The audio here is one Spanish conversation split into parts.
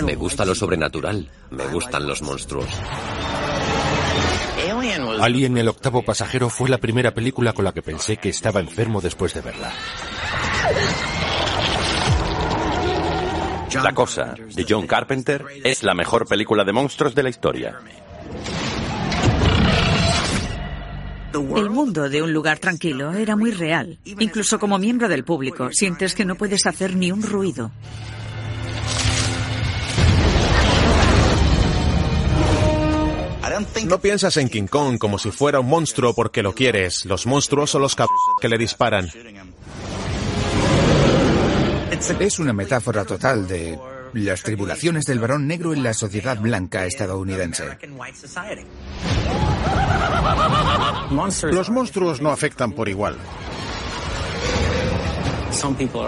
Me gusta lo sobrenatural. Me gustan los monstruos. Alien el octavo pasajero fue la primera película con la que pensé que estaba enfermo después de verla. La Cosa, de John Carpenter, es la mejor película de monstruos de la historia. El mundo de un lugar tranquilo era muy real. Incluso como miembro del público, sientes que no puedes hacer ni un ruido. No piensas en King Kong como si fuera un monstruo porque lo quieres. Los monstruos son los que le disparan. Es una metáfora total de las tribulaciones del varón negro en la sociedad blanca estadounidense. Los monstruos no afectan por igual.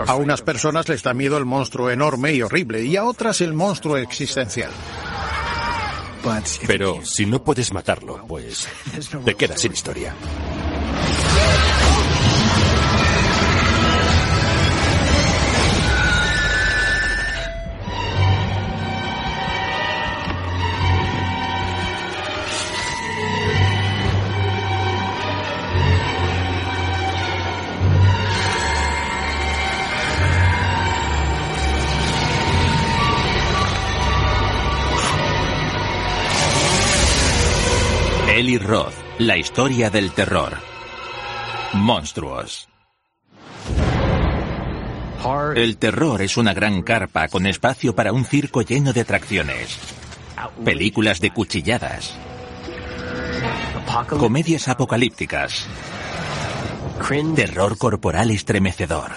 A unas personas les da miedo el monstruo enorme y horrible y a otras el monstruo existencial. Pero si no puedes matarlo, pues te quedas sin historia. Eli Roth, la historia del terror. Monstruos. El terror es una gran carpa con espacio para un circo lleno de atracciones. Películas de cuchilladas. Comedias apocalípticas. Terror corporal estremecedor.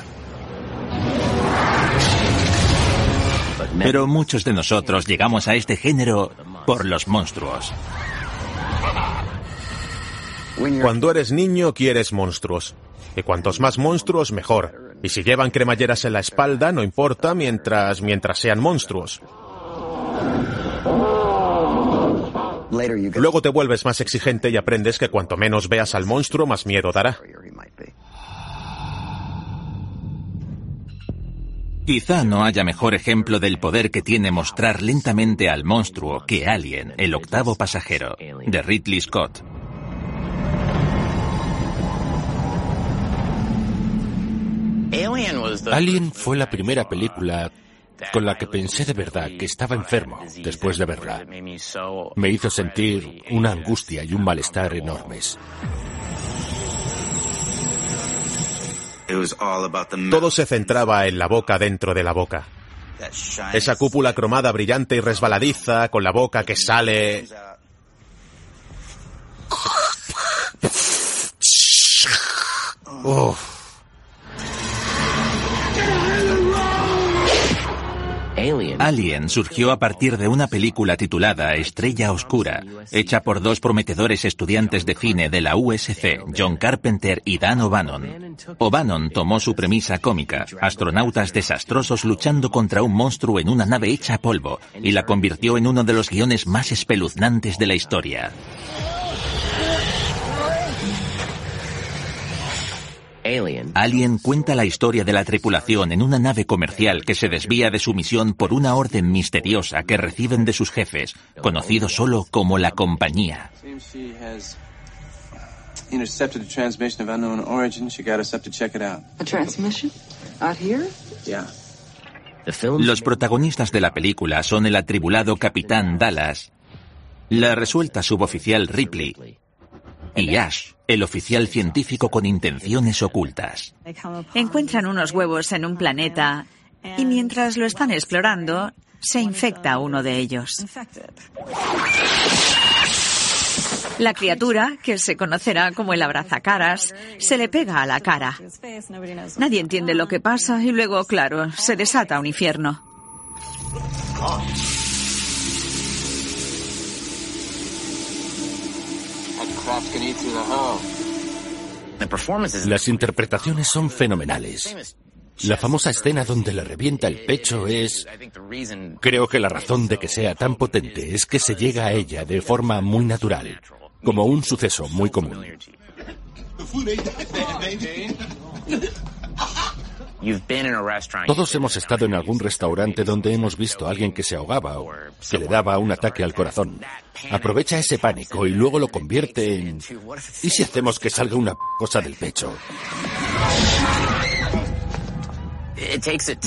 Pero muchos de nosotros llegamos a este género por los monstruos. Cuando eres niño quieres monstruos. Y cuantos más monstruos, mejor. Y si llevan cremalleras en la espalda, no importa mientras, mientras sean monstruos. Luego te vuelves más exigente y aprendes que cuanto menos veas al monstruo, más miedo dará. Quizá no haya mejor ejemplo del poder que tiene mostrar lentamente al monstruo que Alien, el octavo pasajero, de Ridley Scott. Alien fue la primera película con la que pensé de verdad que estaba enfermo después de verla. Me hizo sentir una angustia y un malestar enormes. Todo se centraba en la boca dentro de la boca. Esa cúpula cromada brillante y resbaladiza con la boca que sale... Uf. Alien surgió a partir de una película titulada Estrella Oscura, hecha por dos prometedores estudiantes de cine de la USC, John Carpenter y Dan O'Bannon. O'Bannon tomó su premisa cómica, astronautas desastrosos luchando contra un monstruo en una nave hecha polvo, y la convirtió en uno de los guiones más espeluznantes de la historia. Alien. Cuenta la historia de la tripulación en una nave comercial que se desvía de su misión por una orden misteriosa que reciben de sus jefes, conocido solo como la compañía. Los protagonistas de la película son el atribulado capitán Dallas, la resuelta suboficial Ripley y Ash, el oficial científico con intenciones ocultas. Encuentran unos huevos en un planeta y mientras lo están explorando, se infecta uno de ellos. La criatura, que se conocerá como el abrazacaras, se le pega a la cara. Nadie entiende lo que pasa y luego, claro, se desata un infierno. Las interpretaciones son fenomenales. La famosa escena donde le revienta el pecho es... Creo que la razón de que sea tan potente es que se llega a ella de forma muy natural, como un suceso muy común. Todos hemos estado en algún restaurante donde hemos visto a alguien que se ahogaba o que le daba un ataque al corazón. Aprovecha ese pánico y luego lo convierte en... ¿Y si hacemos que salga una cosa del pecho?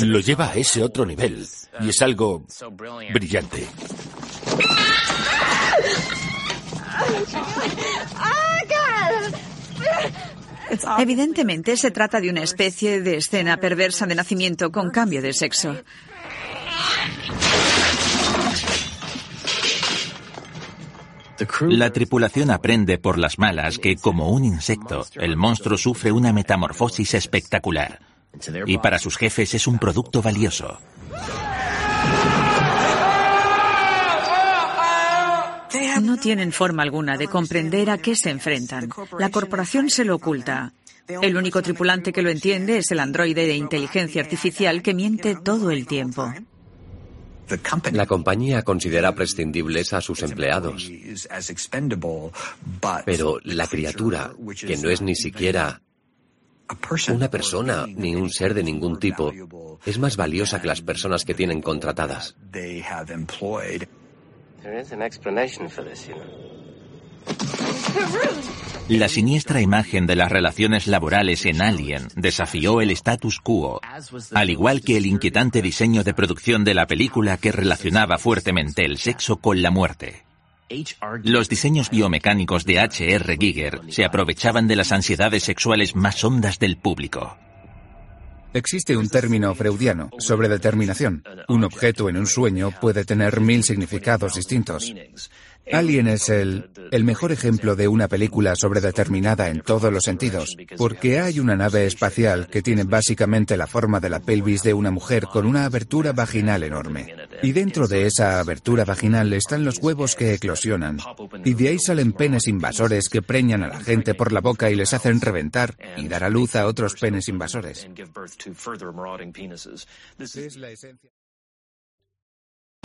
Lo lleva a ese otro nivel y es algo brillante. Evidentemente se trata de una especie de escena perversa de nacimiento con cambio de sexo. La tripulación aprende por las malas que, como un insecto, el monstruo sufre una metamorfosis espectacular. Y para sus jefes es un producto valioso. No tienen forma alguna de comprender a qué se enfrentan. La corporación se lo oculta. El único tripulante que lo entiende es el androide de inteligencia artificial que miente todo el tiempo. La compañía considera prescindibles a sus empleados. Pero la criatura, que no es ni siquiera una persona ni un ser de ningún tipo, es más valiosa que las personas que tienen contratadas. La siniestra imagen de las relaciones laborales en Alien desafió el status quo, al igual que el inquietante diseño de producción de la película que relacionaba fuertemente el sexo con la muerte. Los diseños biomecánicos de H.R. Giger se aprovechaban de las ansiedades sexuales más hondas del público. Existe un término freudiano sobre determinación. Un objeto en un sueño puede tener mil significados distintos. Alien es el, el mejor ejemplo de una película sobredeterminada en todos los sentidos, porque hay una nave espacial que tiene básicamente la forma de la pelvis de una mujer con una abertura vaginal enorme. Y dentro de esa abertura vaginal están los huevos que eclosionan. Y de ahí salen penes invasores que preñan a la gente por la boca y les hacen reventar y dar a luz a otros penes invasores.